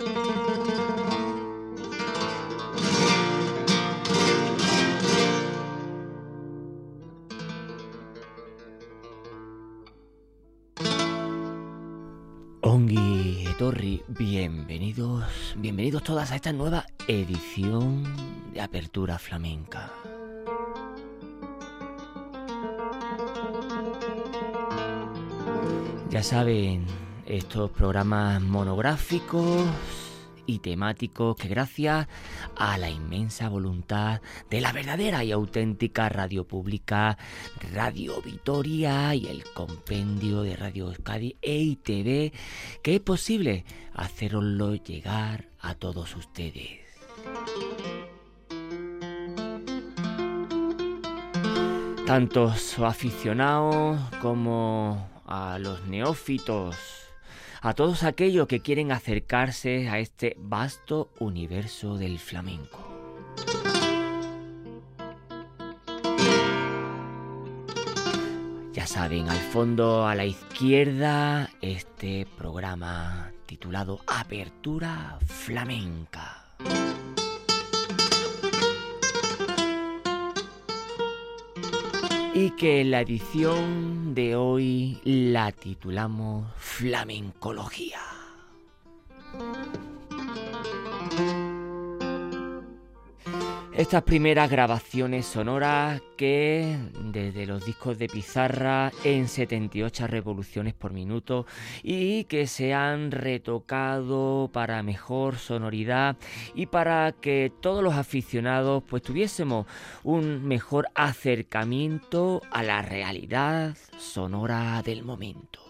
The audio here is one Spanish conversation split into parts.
Ongi Etorri, bienvenidos, bienvenidos todas a esta nueva edición de Apertura Flamenca. Ya saben, estos programas monográficos y temáticos que gracias a la inmensa voluntad de la verdadera y auténtica radio pública Radio Vitoria y el compendio de Radio Euskadi e ITV que es posible haceroslo llegar a todos ustedes. Tantos aficionados como a los neófitos a todos aquellos que quieren acercarse a este vasto universo del flamenco. Ya saben, al fondo a la izquierda, este programa titulado Apertura Flamenca. Y que la edición de hoy la titulamos Flamencología. Estas primeras grabaciones sonoras que desde los discos de pizarra en 78 revoluciones por minuto y que se han retocado para mejor sonoridad y para que todos los aficionados pues tuviésemos un mejor acercamiento a la realidad sonora del momento.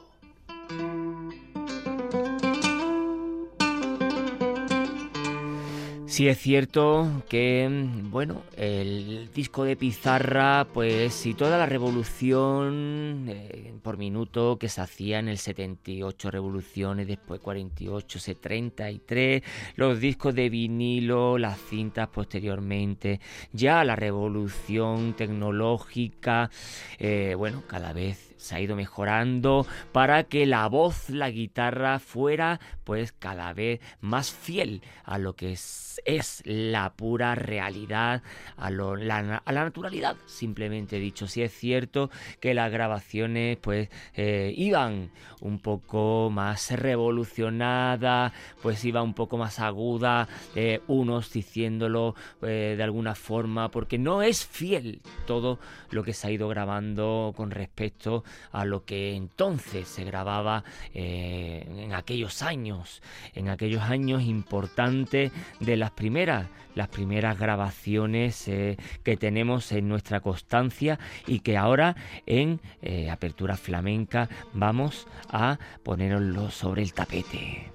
Sí es cierto que, bueno, el disco de pizarra, pues y toda la revolución eh, por minuto que se hacía en el 78 revoluciones, después 48, 33, los discos de vinilo, las cintas posteriormente, ya la revolución tecnológica, eh, bueno, cada vez se ha ido mejorando para que la voz, la guitarra fuera pues cada vez más fiel a lo que es, la pura realidad, a, la, naturalidad, simplemente dicho. Si es cierto que las grabaciones pues eh, iban un poco más revolucionadas, pues iba un poco más aguda, eh, unos diciéndolo eh, de alguna forma, porque no es fiel todo lo que se ha ido grabando con respecto a lo que entonces se grababa eh, en aquellos años, en aquellos años importantes de las primeras, las primeras grabaciones eh, que tenemos en nuestra constancia y que ahora en eh, Apertura Flamenca vamos a ponerlo sobre el tapete.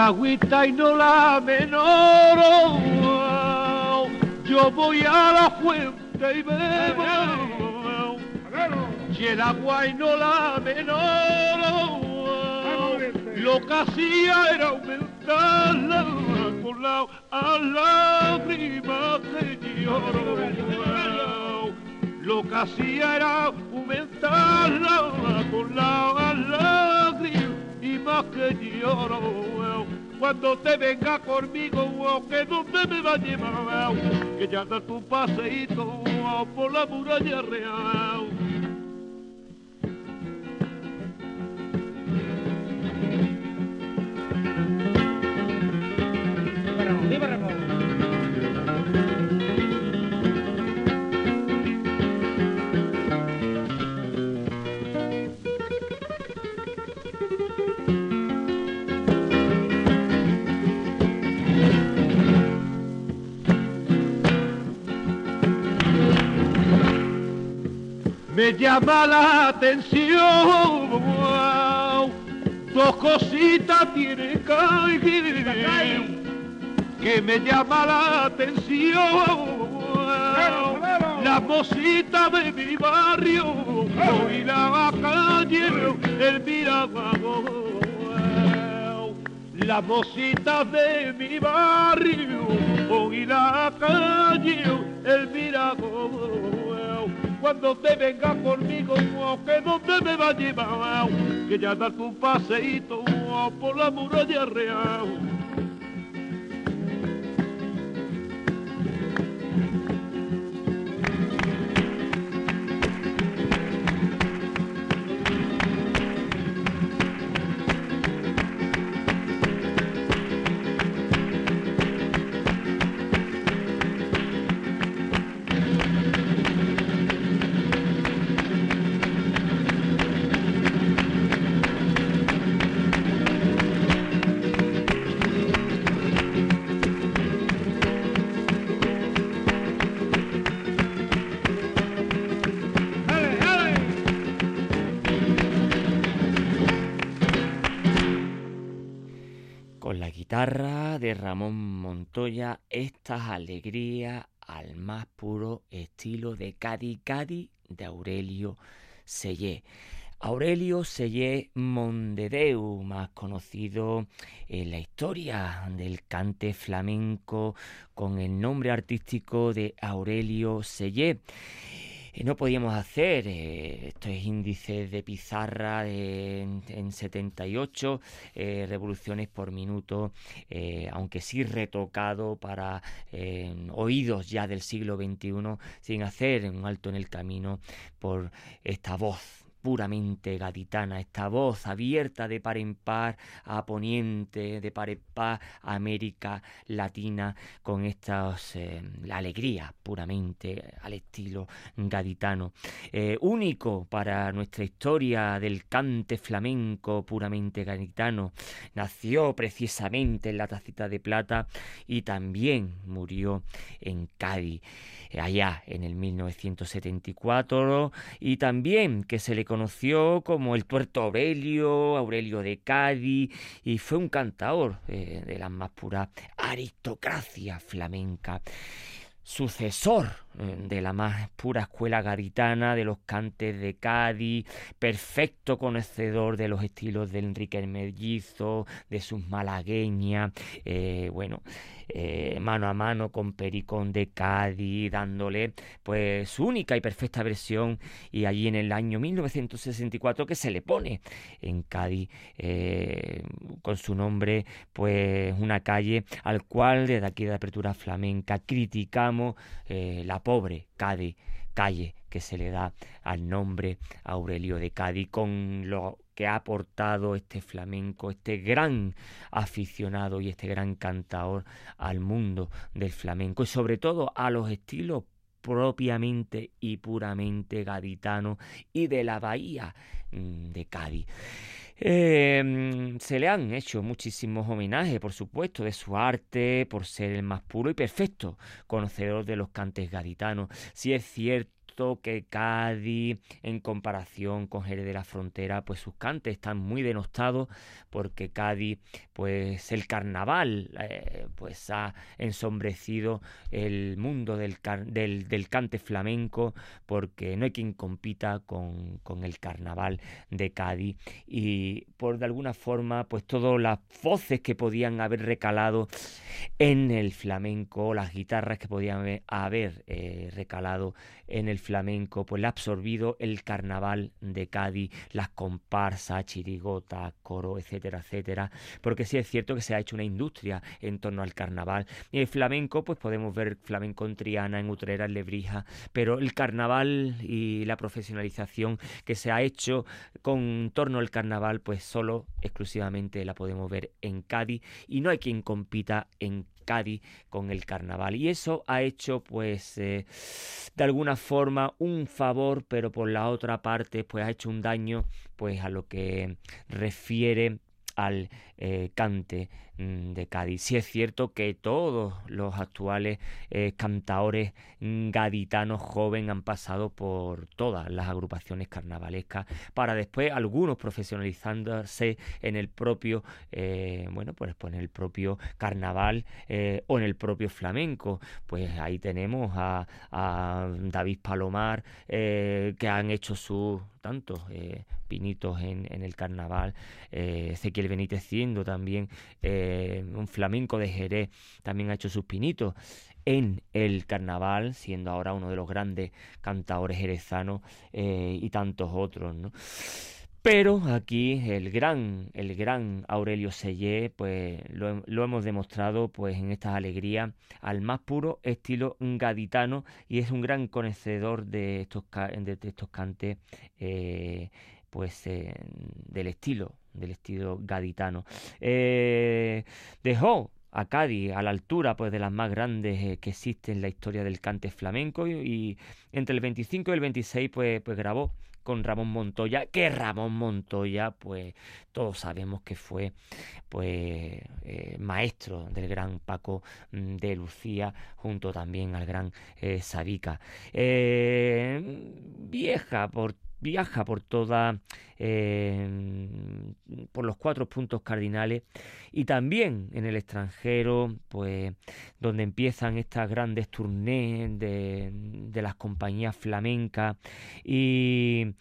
La agüita y no la menor. Yo voy a la fuente y bebo, si el agua y no la menor. Lo que hacía era aumentarla con la a lágrima que lloro. Lo que hacía era aumentarla con la y que lloro cuando te venga conmigo, que donde me va a llevar, que ya da tu paseíto por la muralla real. Me llama la atención. Dos cositas tiene que me llama la atención. La mosita de mi barrio y la calle el mirador. La mosita de mi barrio y la calle el mirador cuando te venga conmigo, que donde me va a llevar, que ya da tu paseíto por la muralla real. Ramón Montoya estas alegrías al más puro estilo de Cádiz Cádiz de Aurelio Sellé. Aurelio Sellé Mondedeu, más conocido en la historia del cante flamenco con el nombre artístico de Aurelio Sellé. Eh, no podíamos hacer eh, estos índices de pizarra en, 78 eh, revoluciones por minuto, aunque sí retocado para oídos ya del siglo XXI, sin hacer un alto en el camino por esta voz puramente gaditana, esta voz abierta de par en par a Poniente, de par en par a América Latina, con esta eh, alegría puramente al estilo gaditano. Eh, único para nuestra historia del cante flamenco puramente gaditano. Nació precisamente en la tacita de plata y también murió en Cádiz allá en el 1974 y también que se le conoció como el tuerto Aurelio, Aurelio de Cádiz y fue un cantador eh, de la más pura aristocracia flamenca sucesor de la más pura escuela garitana, de los cantes de Cádiz, perfecto conocedor de los estilos de Enrique el Mellizo, de sus malagueñas, eh, bueno, eh, mano a mano con Pericón de Cádiz, dándole pues su única y perfecta versión y allí en el año 1964 que se le pone en Cádiz eh, con su nombre pues una calle al cual desde aquí de Apertura Flamenca criticamos eh, la pobre Cádiz calle que se le da al nombre Aurelio de Cádiz con lo que ha aportado este flamenco, este gran aficionado y este gran cantador al mundo del flamenco y sobre todo a los estilos propiamente y puramente gaditanos y de la bahía mm, de Cádiz. Em, se le han hecho muchísimos homenajes, por supuesto, de su arte, por ser el más puro y perfecto conocedor de los cantes gaditanos. Si es cierto que Cádiz, en comparación con Jerez de la Frontera, pues sus cantes están muy denostados porque Cádiz, pues el carnaval, eh, pues ha ensombrecido el mundo del, del, cante flamenco porque no hay quien compita con, con el carnaval de Cádiz y por de alguna forma, pues todas las voces que podían haber recalado en el flamenco, las guitarras que podían haber eh, recalado en el flamenco, pues le ha absorbido el carnaval de Cádiz, las comparsas, chirigotas, coro, etcétera, etcétera, porque sí es cierto que se ha hecho una industria en torno al carnaval. Y el flamenco, pues podemos ver flamenco en Triana, en Utrera, en Lebrija, pero el carnaval y la profesionalización que se ha hecho con torno al carnaval, pues solo exclusivamente la podemos ver en Cádiz y no hay quien compita en Cádiz con el carnaval. Y eso ha hecho, pues, eh, de alguna forma un favor, pero por la otra parte, pues ha hecho un daño, pues, a lo que refiere al eh, cante mm, de Cádiz. Sí es cierto que todos los actuales eh, cantaores gaditanos jóvenes han pasado por todas las agrupaciones carnavalescas para después algunos profesionalizándose en el propio, eh, bueno, pues, pues en el propio carnaval o en el propio flamenco. Pues ahí tenemos a, a David Palomar que han hecho sus tantos pinitos en, en, el carnaval, Ezequiel Benítez también, eh, un flamenco de Jerez también ha hecho sus pinitos en el carnaval, siendo ahora uno de los grandes cantadores jerezanos eh, y tantos otros, Pero aquí el gran, el gran Aurelio Sellé, pues lo, hemos demostrado pues en estas alegrías al más puro estilo gaditano y es un gran conocedor de estos, de, estos cantes eh, pues del estilo del estilo gaditano. Eh, dejó a Cádiz a la altura pues de las más grandes eh, que existen en la historia del cante flamenco y, entre el 25 y el 26 pues, pues grabó con Ramón Montoya, que Ramón Montoya, pues todos sabemos que fue pues eh, maestro del gran Paco mm, de Lucía, junto también al gran Sabica. vieja por viaja por toda eh, por los cuatro puntos cardinales y también en el extranjero pues donde empiezan estas grandes tournées de, de las compañías flamencas y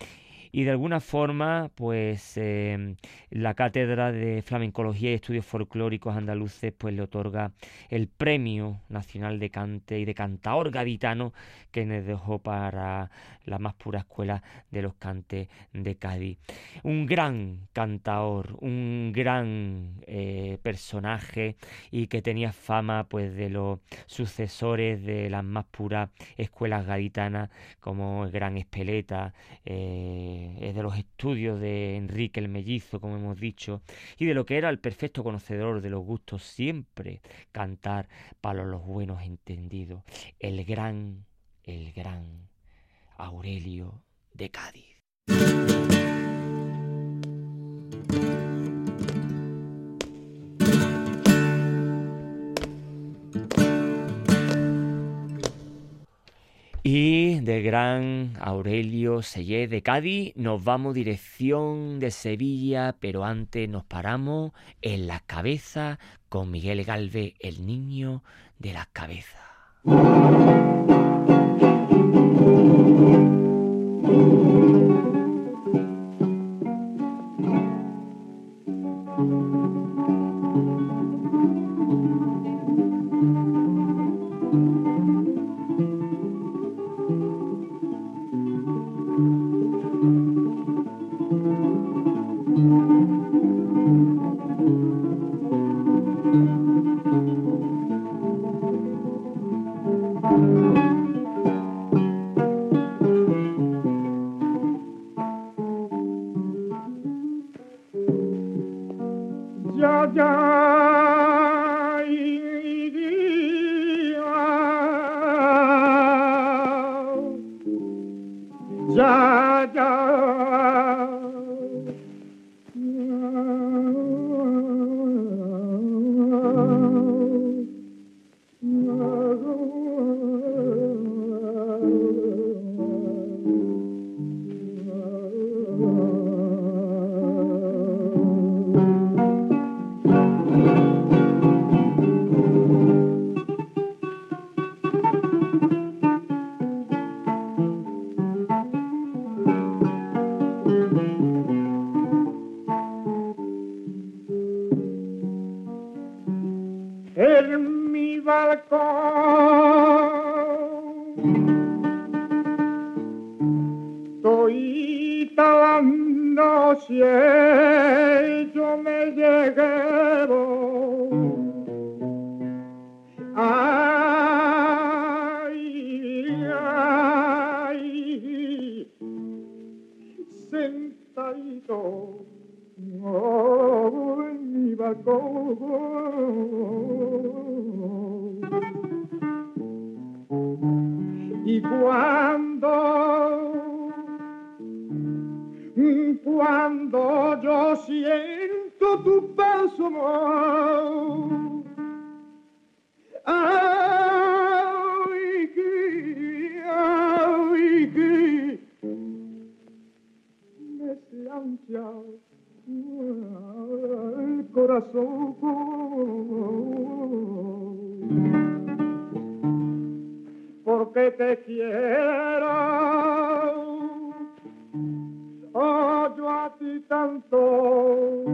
y de alguna forma pues em, la cátedra de flamencología y estudios folclóricos andaluces pues le otorga el premio nacional de cante y de cantaor gaditano que nos dejó para la más pura escuela de los cantes de Cádiz. Un gran cantaor un gran eh, personaje y que tenía fama pues de los sucesores de las más puras escuelas gaditanas como el gran Espeleta eh, es de los estudios de Enrique el Mellizo, como hemos dicho, y de lo que era el perfecto conocedor de los gustos, siempre cantar para los buenos entendidos, el gran, el gran Aurelio de Cádiz. Gran Aurelio Sellé de Cádiz nos vamos dirección de Sevilla, pero antes nos paramos en las cabezas con Miguel Galve, el niño de las cabezas. Raja porque te quiero. Oh, yo a ti tanto.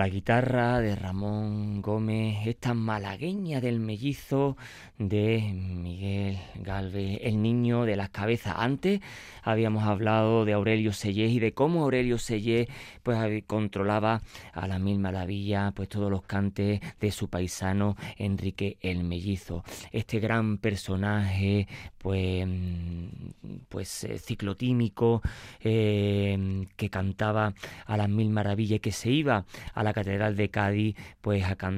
La guitarra de Ramón Gómez, esta malagueña del mellizo de Miguel Galvez, el niño de las cabezas. Antes habíamos hablado de Aurelio Sellés y de cómo Aurelio Sellés pues controlaba a la mil maravillas pues todos los cantes de su paisano Enrique el Mellizo. Este gran personaje pues pues eh, ciclotímico eh, que cantaba a las mil maravillas y que se iba a la catedral de Cádiz pues a cantar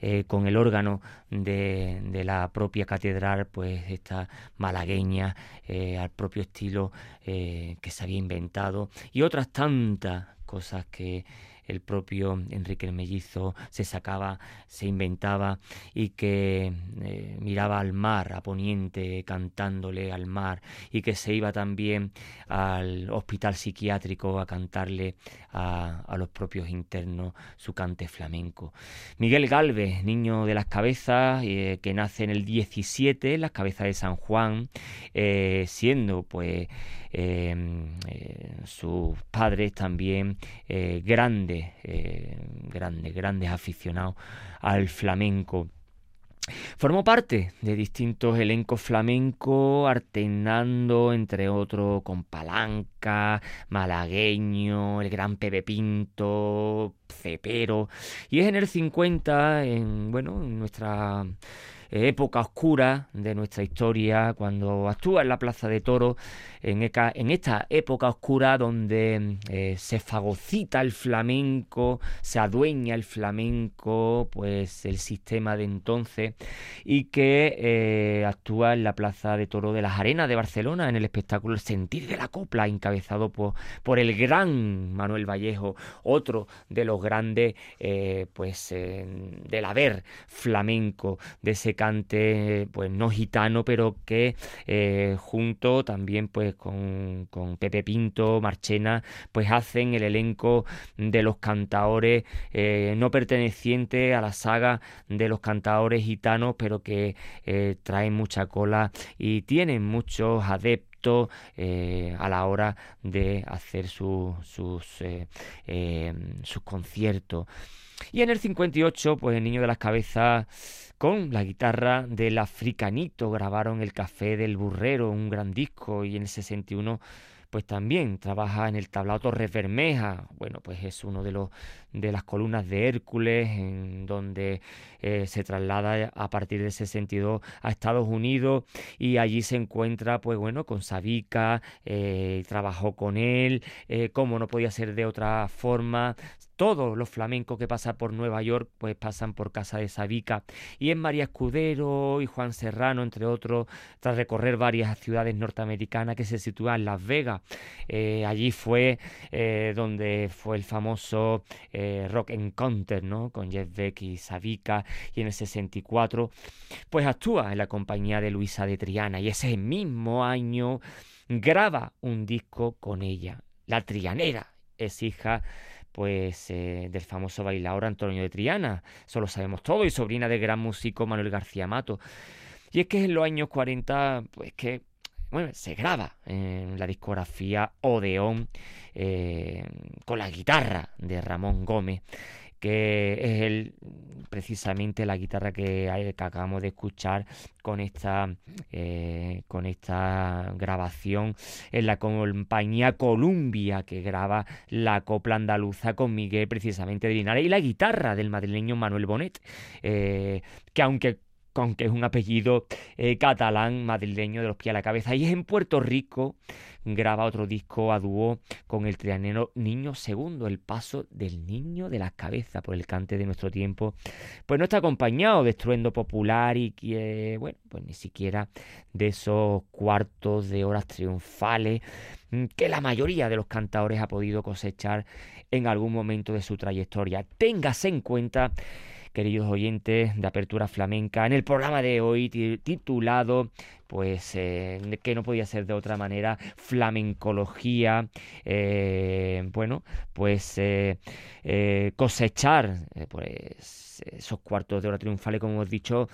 eh, con el órgano de, de, la propia catedral pues esta malagueña al propio estilo que se había inventado y otras tantas cosas que el propio Enrique el Mellizo se sacaba, se inventaba y que eh, miraba al mar, a poniente, cantándole al mar y que se iba también al hospital psiquiátrico a cantarle a, los propios internos su cante flamenco. Miguel Galvez, niño de las cabezas, eh, que nace en el 17, en las cabezas de San Juan, eh, siendo pues sus padres también eh, grandes, eh, grandes, grandes aficionados al flamenco. Formó parte de distintos elencos flamencos, alternando entre otros con Palanca, Malagueño, el gran Pepe Pinto, Cepero. Y es en el 50, en, bueno, en nuestra época oscura de nuestra historia, cuando actúa en la Plaza de Toro, en, esta época oscura donde eh, se fagocita el flamenco, se adueña el flamenco, pues el sistema de entonces, y que eh, actúa en la Plaza de Toro de las Arenas de Barcelona, en el espectáculo Sentir de la Copla, encabezado por, por el gran Manuel Vallejo, otro de los grandes, eh, pues, del haber flamenco, de ese cante, pues no gitano, pero que junto también, pues, con, Pepe Pinto, Marchena, pues hacen el elenco de los cantaores eh, no pertenecientes a la saga de los cantaores gitanos, pero que eh, traen mucha cola y tienen muchos adeptos eh, a la hora de hacer sus, sus conciertos. Y en el 58, pues el niño de las cabezas con la guitarra del Africanito grabaron El Café del Burrero, un gran disco, y en el 61 pues también trabaja en el tablao Torres Bermeja, bueno, pues es uno de los de las columnas de Hércules, en donde eh, se traslada a partir de 62 a Estados Unidos y allí se encuentra, pues bueno, con Sabica, eh, trabajó con él, eh, como no podía ser de otra forma, todos los flamencos que pasan por Nueva York pues pasan por casa de Sabica. Y en María Escudero y Juan Serrano entre otros tras recorrer varias ciudades norteamericanas que se sitúan en Las Vegas. Allí fue donde fue el famoso eh, Rock Encounter ¿no? con Jeff Beck y Sabica y en el 64 pues actúa en la compañía de Luisa de Triana y ese mismo año graba un disco con ella la Trianera es hija pues eh, del famoso bailador Antonio de Triana, eso lo sabemos todo, y sobrina del gran músico Manuel García Mato. Y es que en los años 40, pues que bueno, se graba en la discografía Odeón eh, con la guitarra de Ramón Gómez que es el, precisamente la guitarra que, acabamos de escuchar con esta, eh, con esta grabación en la compañía Columbia que graba la copla andaluza con Miguel precisamente de Linares y la guitarra del madrileño Manuel Bonet, eh, que aunque aunque es un apellido eh, catalán madrileño de los pies a la cabeza. Y es en Puerto Rico, graba otro disco a dúo con el trianero Niño Segundo, el paso del niño de las cabezas por el cante de nuestro tiempo. Pues no está acompañado de estruendo popular y que, bueno, pues ni siquiera de esos cuartos de horas triunfales mm, que la mayoría de los cantadores ha podido cosechar en algún momento de su trayectoria. Téngase en cuenta queridos oyentes de Apertura Flamenca, en el programa de hoy titulado, pues, eh, que no podía ser de otra manera, flamencología, eh, bueno, pues eh, cosechar, pues, esos cuartos de hora triunfales, como hemos dicho,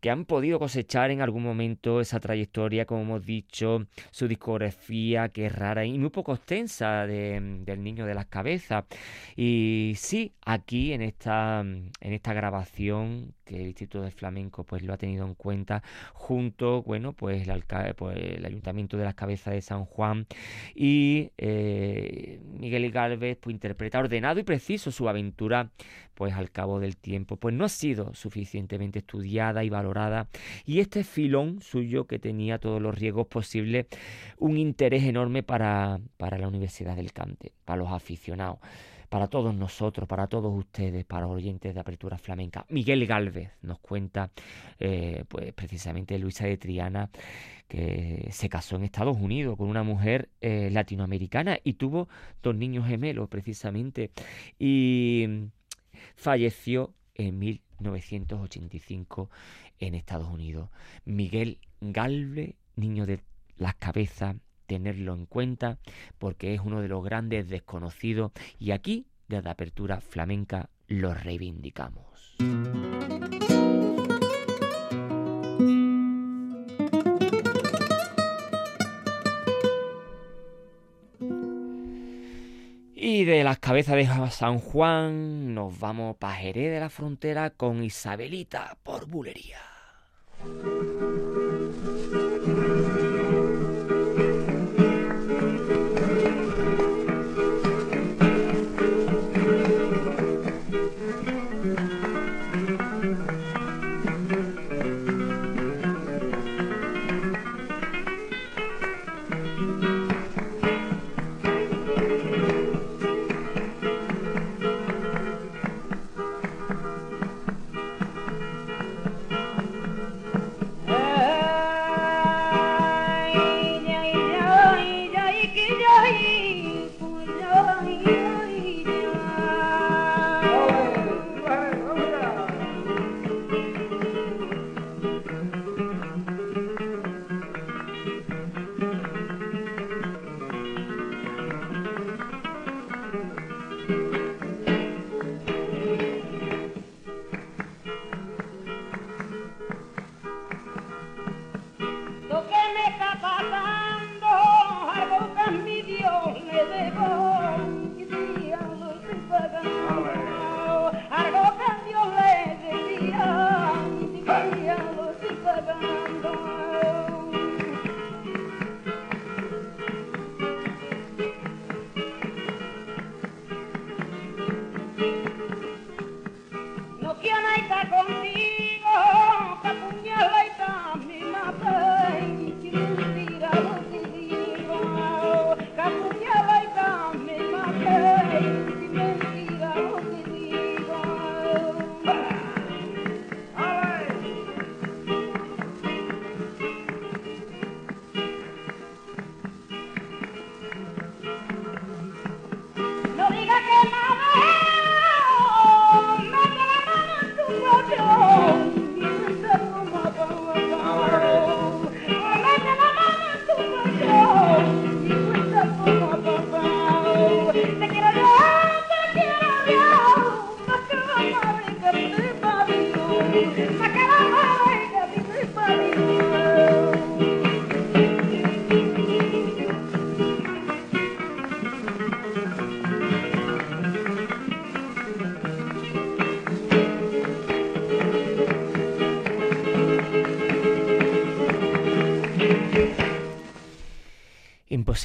que han podido cosechar en algún momento esa trayectoria, como hemos dicho, su discografía, que es rara y muy poco extensa del niño de las cabezas. Y sí, aquí en esta, en esta grabación que el Instituto de Flamenco pues lo ha tenido en cuenta junto, bueno, pues el, pues, Ayuntamiento de las Cabezas de San Juan y eh, Miguel Galvez pues interpreta ordenado y preciso su aventura pues al cabo del tiempo. Pues no ha sido suficientemente estudiada y valorada y este filón suyo que tenía todos los riesgos posibles un interés enorme para, para la Universidad del Cante, para los aficionados para todos nosotros, para todos ustedes, para oyentes de Apertura Flamenca. Miguel Galvez nos cuenta, eh, pues precisamente Luisa de Triana, que se casó en Estados Unidos con una mujer eh, latinoamericana y tuvo dos niños gemelos precisamente y falleció en 1985 en Estados Unidos. Miguel Galvez, niño de las cabezas tenerlo en cuenta porque es uno de los grandes desconocidos y aquí, desde Apertura Flamenca, lo reivindicamos. Y de las cabezas de San Juan nos vamos para Jerez de la Frontera con Isabelita por bulería. cantando.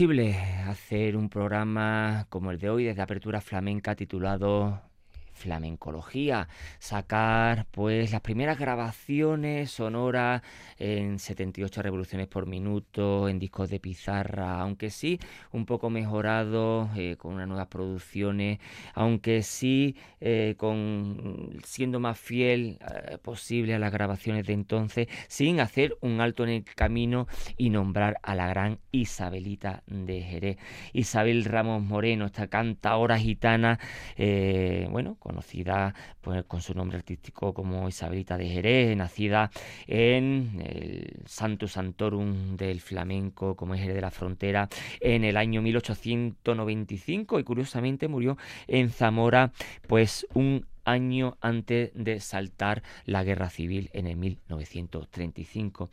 Posible hacer un programa como el de hoy desde Apertura Flamenca titulado flamencología, sacar pues las primeras grabaciones sonoras en 78 revoluciones por minuto, en discos de pizarra, aunque sí un poco mejorado, eh, con unas nuevas producciones, aunque sí eh, con siendo más fiel eh, posible a las grabaciones de entonces, sin hacer un alto en el camino y nombrar a la gran Isabelita de Jerez. Isabel Ramos Moreno, esta cantadora gitana, bueno, conocida pues, con su nombre artístico como Isabelita de Jerez, nacida en el Santo Santorum del flamenco como es Jerez de la Frontera en el año 1895 y curiosamente murió en Zamora pues un año antes de saltar la guerra civil en el 1935.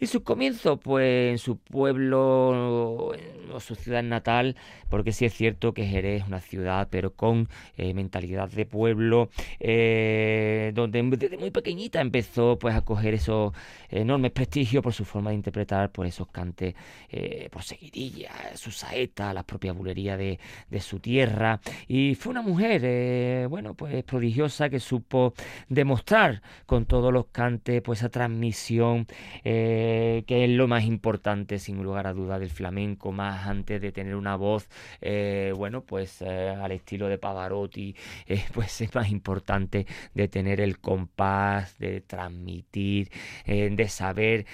Y su comienzo, pues en su pueblo o su ciudad natal, porque sí es cierto que Jerez es una ciudad, pero con eh, mentalidad de pueblo, eh, donde desde muy pequeñita empezó pues a coger esos enormes prestigios por su forma de interpretar, por esos cantes, eh, por seguidilla, su saeta, la propia bulería de, de, su tierra. Y fue una mujer, bueno, pues prodigiosa que supo demostrar con todos los cantes pues esa transmisión que es lo más importante sin lugar a duda del flamenco, más antes de tener una voz, eh, bueno, pues eh, al estilo de Pavarotti, eh, pues es más importante de tener el compás, de transmitir, de saber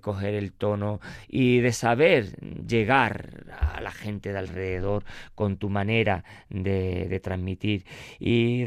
coger el tono y de saber llegar a la gente de alrededor con tu manera de, transmitir. Y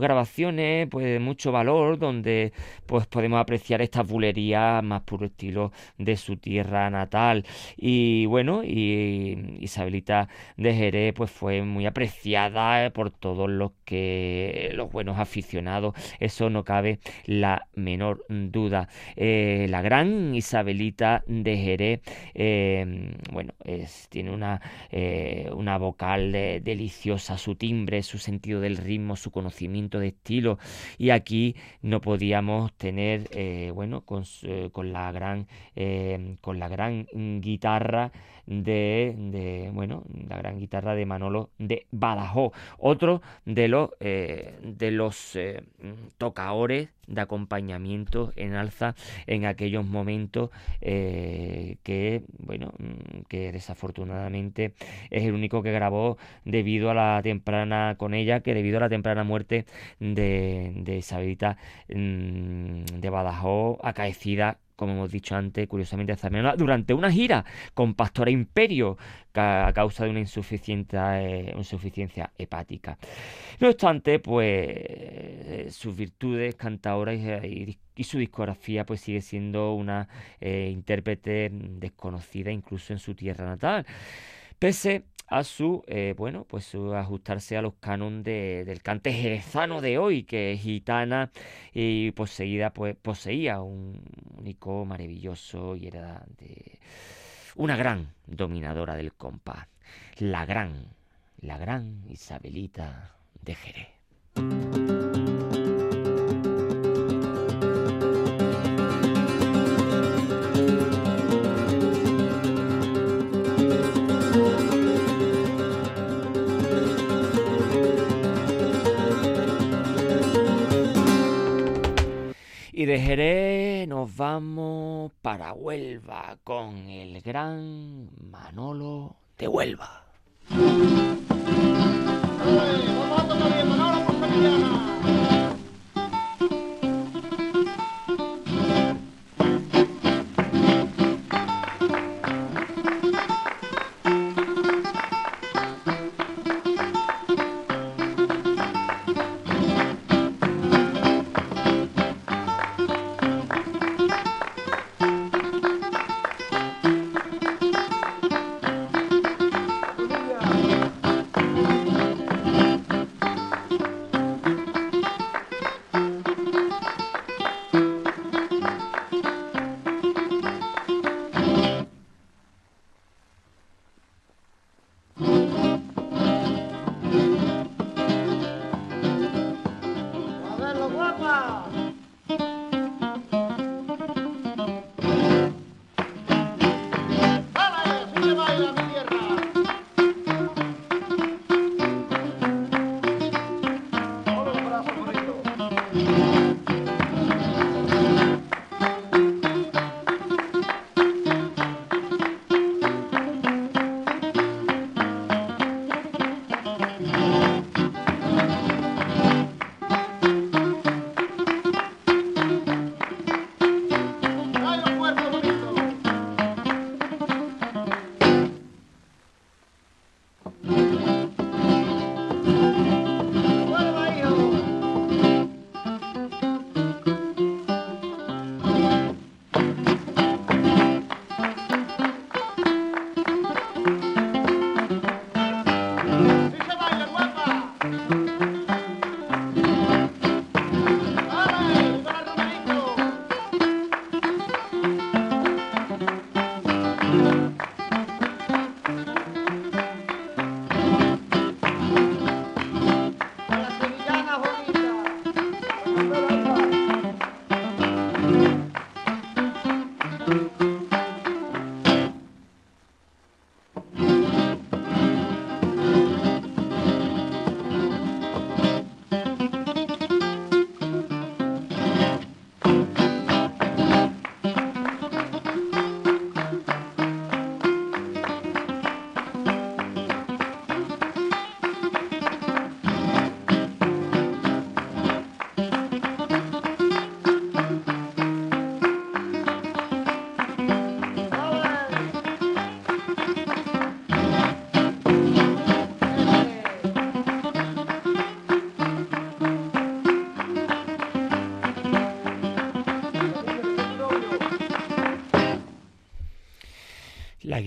grabaciones pues de mucho valor donde pues podemos apreciar estas bulerías más puro estilo de su tierra natal. Y bueno, y Isabelita de Jerez pues fue muy apreciada por todos los que los buenos aficionados, eso no cabe la menor duda. Eh, la gran Isabelita de Jerez, eh, bueno, es, tiene una, eh, una vocal deliciosa, su timbre, su sentido del ritmo, su conocimiento de estilo. Y aquí no podíamos tener, bueno, con, con, la gran, con la gran guitarra de, bueno, la gran guitarra de Manolo de Badajoz, otro de los, eh, de los eh, de acompañamiento en alza en aquellos momentos eh, que, bueno, mm, que desafortunadamente es el único que grabó debido a la temprana, con ella, que debido a la temprana muerte de, de Isabelita mm, de Badajoz, acaecida como hemos dicho antes, curiosamente durante una gira con Pastora Imperio a causa de una eh, insuficiencia hepática. No obstante, pues sus virtudes cantadoras y, su discografía pues sigue siendo una eh, intérprete desconocida incluso en su tierra natal. Pese a su, eh, bueno, pues ajustarse a los cánones del cante jerezano de hoy, que es gitana y poseída, pues poseía un único maravilloso y era de una gran dominadora del compás, la gran, la gran Isabelita de Jerez. De Jerez nos vamos para Huelva con el gran Manolo de Huelva.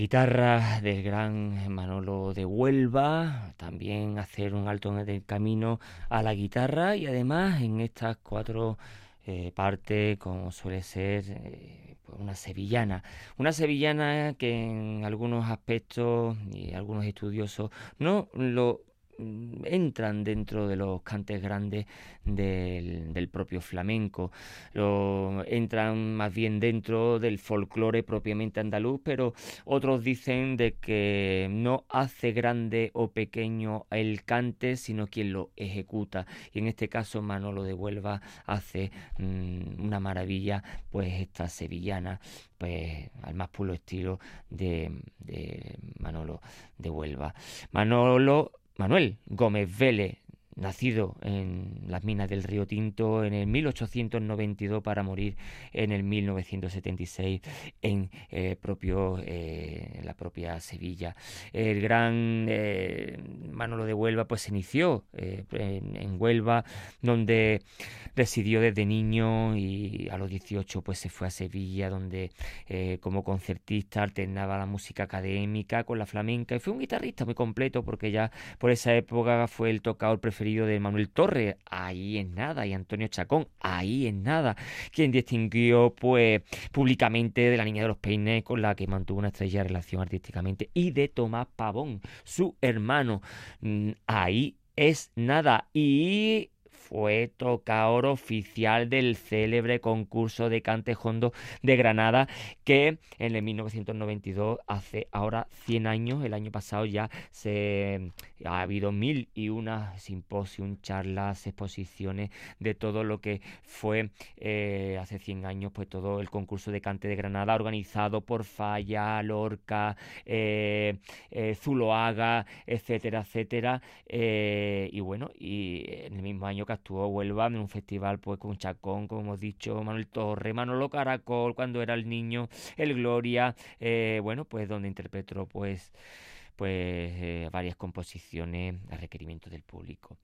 Guitarra del gran Manolo de Huelva, también hacer un alto en el camino a la guitarra y además en estas cuatro eh, partes, como suele ser eh, pues una sevillana. Una sevillana que en algunos aspectos y algunos estudiosos no lo entran dentro de los cantes grandes del, propio flamenco, lo, entran más bien dentro del folclore propiamente andaluz, pero otros dicen de que no hace grande o pequeño el cante, sino quien lo ejecuta. Y en este caso Manolo de Huelva hace mm, una maravilla, pues esta sevillana, pues al más puro estilo de, de Manolo de Huelva. Manolo Manuel Gómez Vélez, nacido en las minas del Río Tinto en el 1892 para morir en el 1976 en eh, propio, eh, la propia Sevilla. El gran eh, Manolo de Huelva pues se inició en, Huelva donde residió desde niño y a los 18 pues se fue a Sevilla donde como concertista alternaba la música académica con la flamenca y fue un guitarrista muy completo porque ya por esa época fue el tocador preferido de Manuel Torres, ahí en nada, y Antonio Chacón, ahí en nada, quien distinguió pues públicamente de la Niña de los Peines con la que mantuvo una estrella relación artísticamente y de Tomás Pavón, su hermano, mm, ahí es nada y fue tocador oficial del célebre concurso de cantejondo de Granada que en el 1992, hace ahora 100 años, el año pasado ya se ha habido mil y una simposios, charlas, exposiciones de todo lo que fue eh, hace 100 años, pues todo el concurso de cante de Granada organizado por Falla, Lorca, eh, eh, Zuloaga, etcétera, etcétera. y bueno, y en el mismo año que actuó Huelva en un festival pues con Chacón, como hemos dicho, Manuel Torre, Manolo Caracol cuando era el niño, el Gloria, bueno, pues donde interpretó pues pues eh, varias composiciones a requerimiento del público.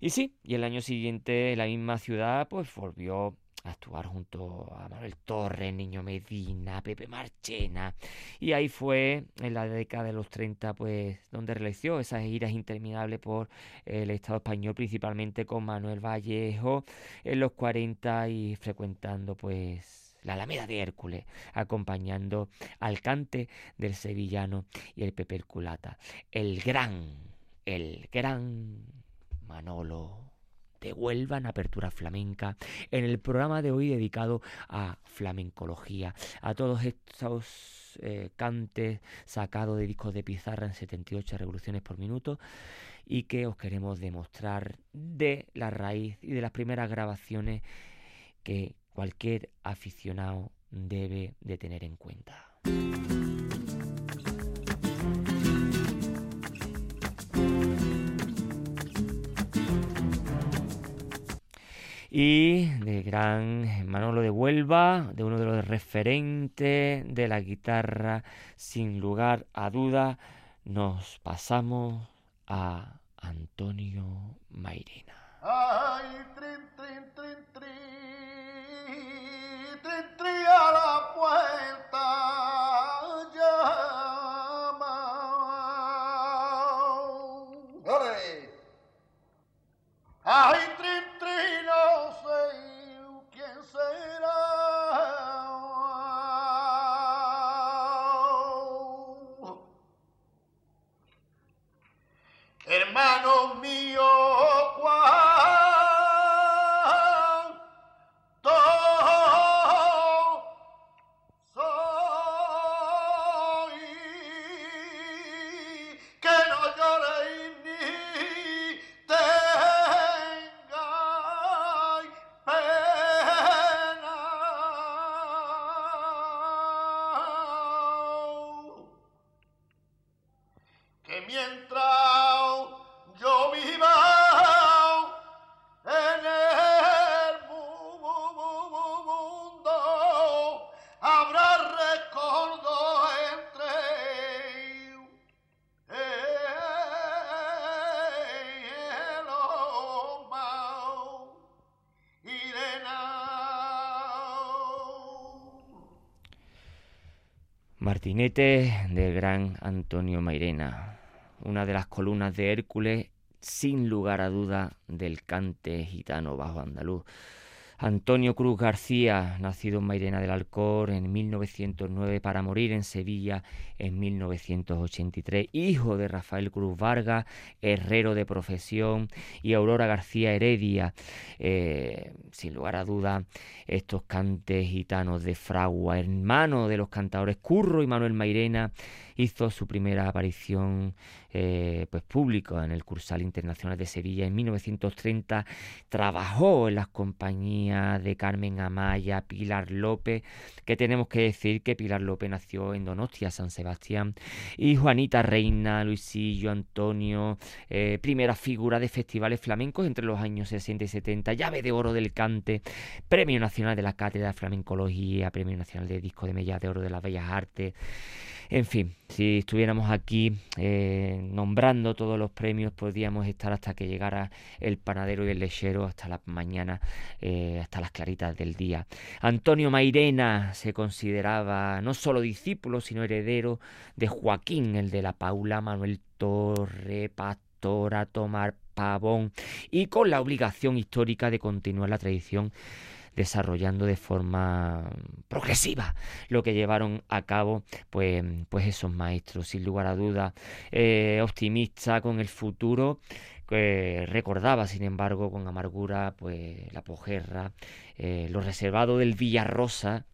Y sí, y el año siguiente la misma ciudad pues volvió actuar junto a Manuel Torres, Niño Medina, Pepe Marchena. Y ahí fue en la década de los 30, pues, donde realizó esas giras interminables por el Estado español, principalmente con Manuel Vallejo en los 40 y frecuentando, pues, la Alameda de Hércules, acompañando al cante del sevillano y el peperculata, el gran, el gran Manolo de Huelva en Apertura Flamenca, en el programa de hoy dedicado a flamencología, a todos estos eh, cantes sacados de discos de pizarra en 78 revoluciones por minuto y que os queremos demostrar de la raíz y de las primeras grabaciones que cualquier aficionado debe de tener en cuenta. Y de gran Manolo de Huelva, de uno de los referentes de la guitarra, sin lugar a duda, nos pasamos a Antonio Mairena. Ay, trin, trin, trin, trin, trin, a la puerta Martinete del gran Antonio Mairena, una de las columnas de Hércules, sin lugar a duda, del cante gitano bajo andaluz. Antonio Cruz García, nacido en Mairena del Alcor en 1909 para morir en Sevilla en 1983, hijo de Rafael Cruz Vargas, herrero de profesión, y Aurora García Heredia. Eh, sin lugar a duda, estos cantes gitanos de Fragua, hermano de los cantadores Curro y Manuel Mairena, hizo su primera aparición eh, pues pública en el Cursal Internacional de Sevilla en 1930. Trabajó en las compañías de Carmen Amaya, Pilar López, que tenemos que decir que Pilar López nació en Donostia, San Sebastián, y Juanita Reina, Luisillo, Antonio, eh, primera figura de festivales flamencos entre los años 60 y 70, llave de oro del cante, Premio Nacional de la Cátedra de Flamencología, Premio Nacional de Disco de Medalla de Oro de las Bellas Artes. En fin, si estuviéramos aquí eh, nombrando todos los premios, podríamos estar hasta que llegara el panadero y el lechero, hasta la mañana, eh, hasta las claritas del día. Antonio Mairena se consideraba no solo discípulo, sino heredero de Joaquín, el de la Paula, Manuel Torre, Pastora, Tomar Pavón, y con la obligación histórica de continuar la tradición desarrollando de forma progresiva lo que llevaron a cabo pues, pues esos maestros, sin lugar a dudas, eh, optimista con el futuro, recordaba sin embargo con amargura pues la posguerra, eh, lo reservado del Villarrosa,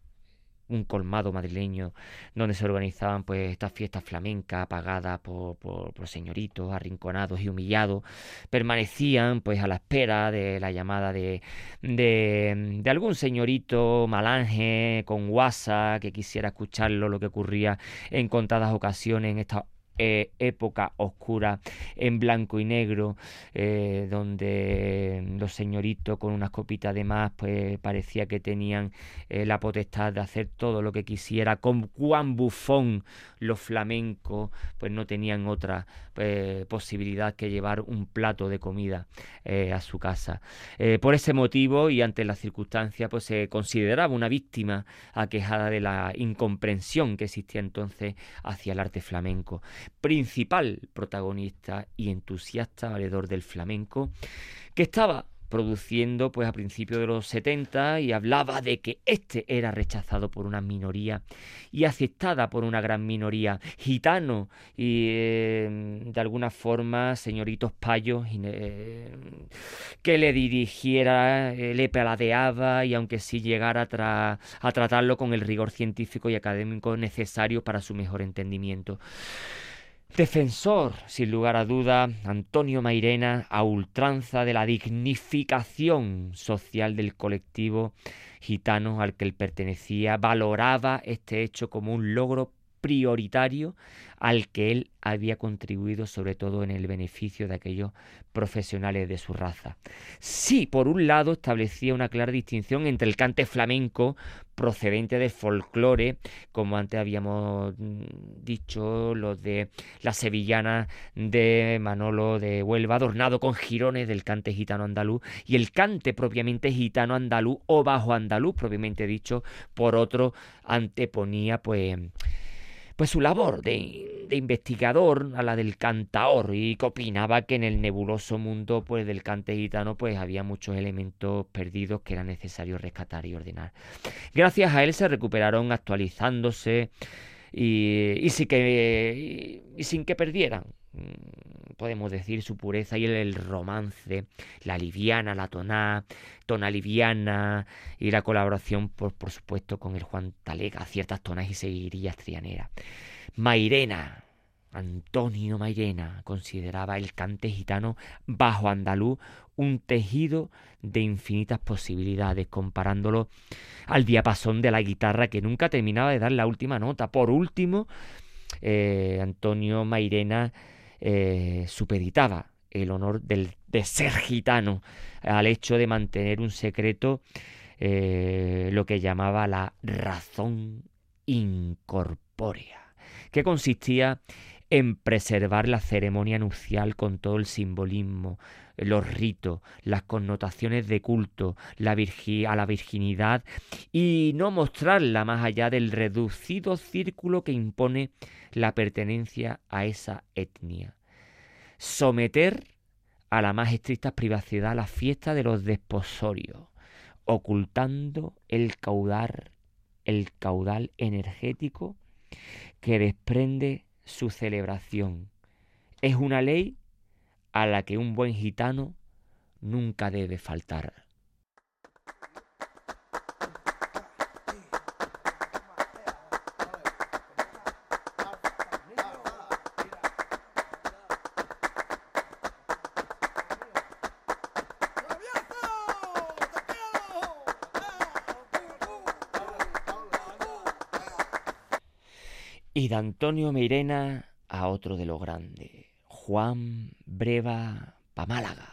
un colmado madrileño donde se organizaban pues estas fiestas flamencas pagadas por, señoritos arrinconados y humillados permanecían pues a la espera de la llamada de, de, de algún señorito malange con guasa que quisiera escucharlo lo que ocurría en contadas ocasiones en esta eh, época oscura en blanco y negro, eh, donde los señoritos con unas copitas de más, pues parecía que tenían eh, la potestad de hacer todo lo que quisiera, con cuán bufón los flamencos, pues no tenían otra posibilidad que llevar un plato de comida a su casa. por ese motivo y ante las circunstancias, pues se consideraba una víctima aquejada de la incomprensión que existía entonces hacia el arte flamenco principal protagonista y entusiasta valedor del flamenco, que estaba produciendo pues a principios de los 70 y hablaba de que este era rechazado por una minoría y aceptada por una gran minoría, gitano y eh, de alguna forma señoritos payos eh, que le dirigiera, eh, le paladeaba y aunque sí llegara a, a tratarlo con el rigor científico y académico necesario para su mejor entendimiento. Defensor, sin lugar a duda, Antonio Mairena, a ultranza de la dignificación social del colectivo gitano al que él pertenecía, valoraba este hecho como un logro prioritario al que él había contribuido sobre todo en el beneficio de aquellos profesionales de su raza. Sí, por un lado establecía una clara distinción entre el cante flamenco procedente del folclore, como antes habíamos dicho, los de la sevillana de Manolo de Huelva, adornado con jirones del cante gitano andaluz, y el cante propiamente gitano andaluz o bajo andaluz, propiamente dicho, por otro anteponía pues pues su labor de, investigador a la del cantaor y que opinaba que en el nebuloso mundo pues del cante gitano pues había muchos elementos perdidos que era necesario rescatar y ordenar. Gracias a él se recuperaron actualizándose y, sin que, y sin que perdieran mm, podemos decir, su pureza y el, romance, la liviana, la toná, tona liviana y la colaboración, por, por supuesto, con el Juan Talega, ciertas tonas y seguirías trianeras. Mairena, Antonio Mairena, consideraba el cante gitano bajo andaluz un tejido de infinitas posibilidades, comparándolo al diapasón de la guitarra que nunca terminaba de dar la última nota. Por último, eh, Antonio Mairena eh, supeditaba el honor del, de ser gitano al hecho de mantener un secreto eh, lo que llamaba la razón incorpórea, que consistía en preservar la ceremonia nupcial con todo el simbolismo, los ritos, las connotaciones de culto, a la virginidad y no mostrarla más allá del reducido círculo que impone la pertenencia a esa etnia. Someter a la más estricta privacidad la fiesta de los desposorios, ocultando el caudal, el caudal energético que desprende su celebración. Es una ley a la que un buen gitano nunca debe faltar. y de Antonio Meirena a otro de lo grande, Juan Breva Pamálaga.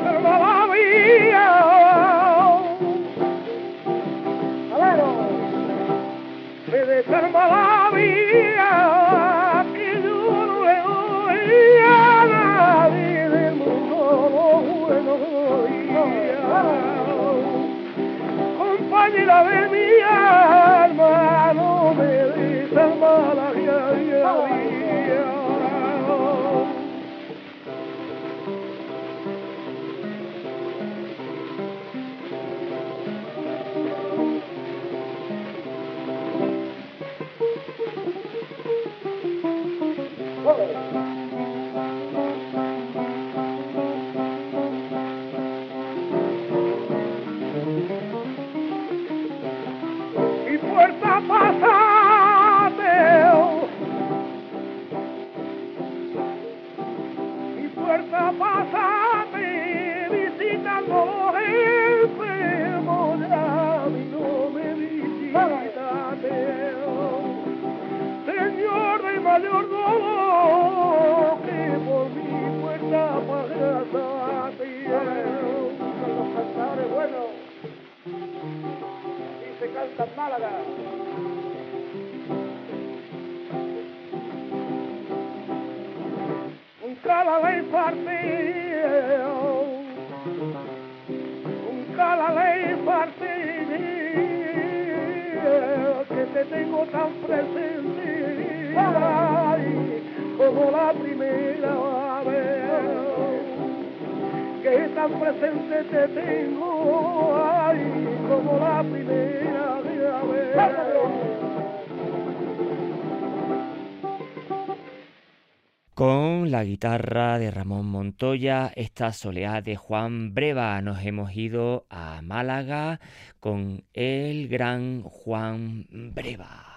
Mr. Wallace. Te tengo tan presente ay, como la primera vez. Que tan presente te tengo, ay, como la primera vez. Con la guitarra de Ramón Montoya, esta soleá de Juan Breva, nos hemos ido a Málaga con el gran Juan Breva.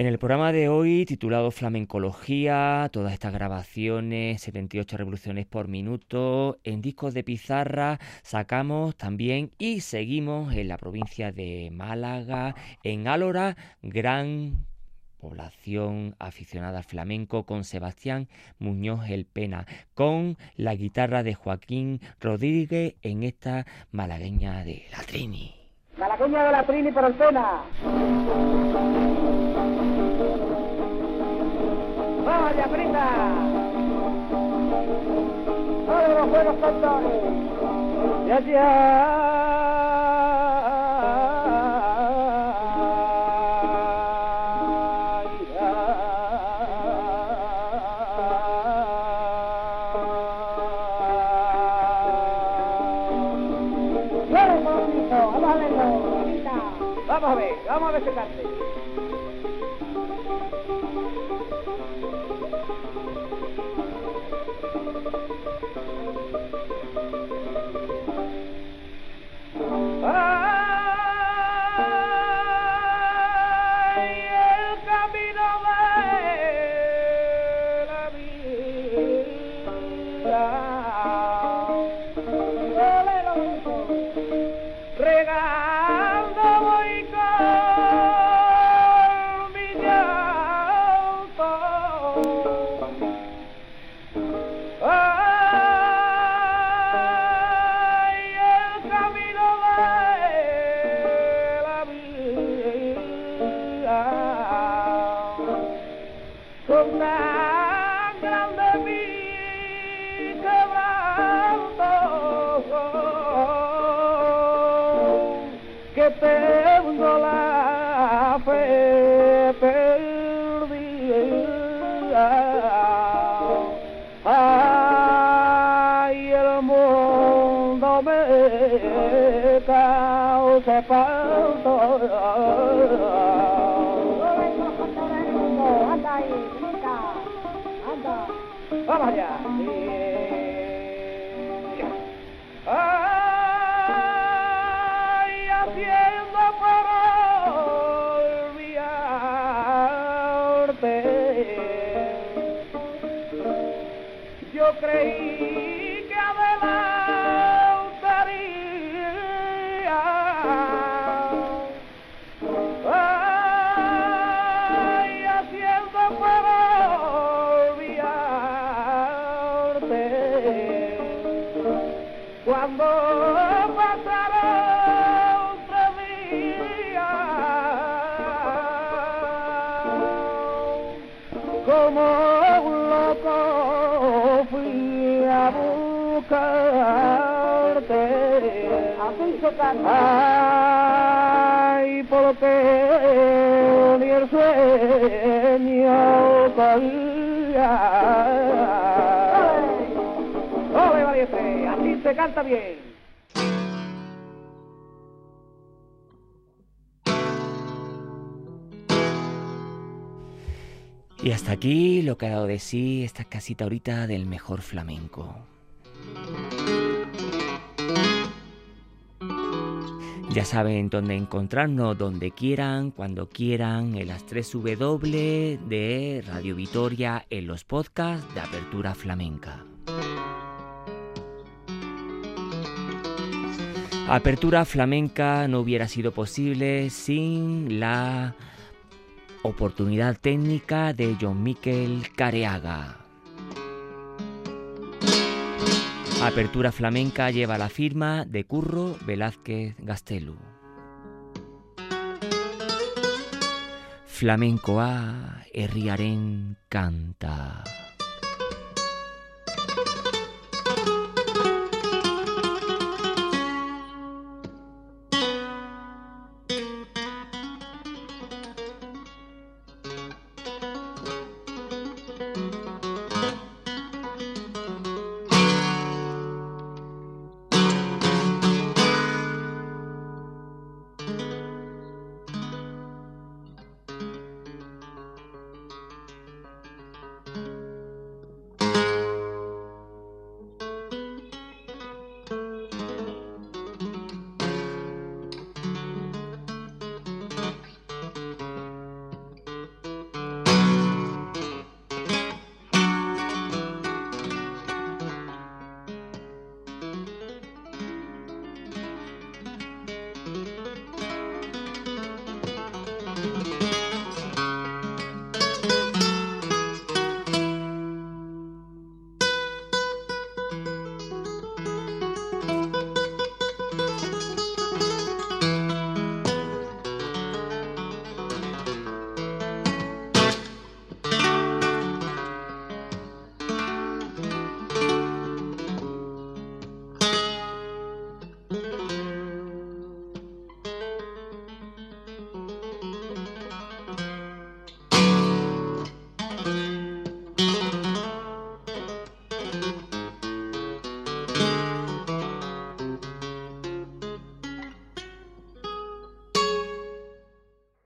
En el programa de hoy, titulado Flamencología, todas estas grabaciones, 78 revoluciones por minuto, en discos de pizarra, sacamos también y seguimos en la provincia de Málaga, en Álora, gran población aficionada al flamenco con Sebastián Muñoz El Pena, con la guitarra de Joaquín Rodríguez en esta malagueña de la Trini. Malagueña de la Trini por el Pena. ¡Vamos allá, prisa! ¡Todos los buenos cantores! ¡Ya, Vamos a ver, vamos a ver ese cante. Y hasta aquí lo que ha dado de sí esta casita ahorita del mejor flamenco. Ya saben dónde encontrarnos, donde quieran, cuando quieran, en las 3 W de Radio Vitoria, en los podcasts de Apertura Flamenca. Apertura Flamenca no hubiera sido posible sin la oportunidad técnica de John Miquel Careaga. Apertura Flamenca lleva la firma de Curro Velázquez Gastelu. Flamencoa herriaren canta.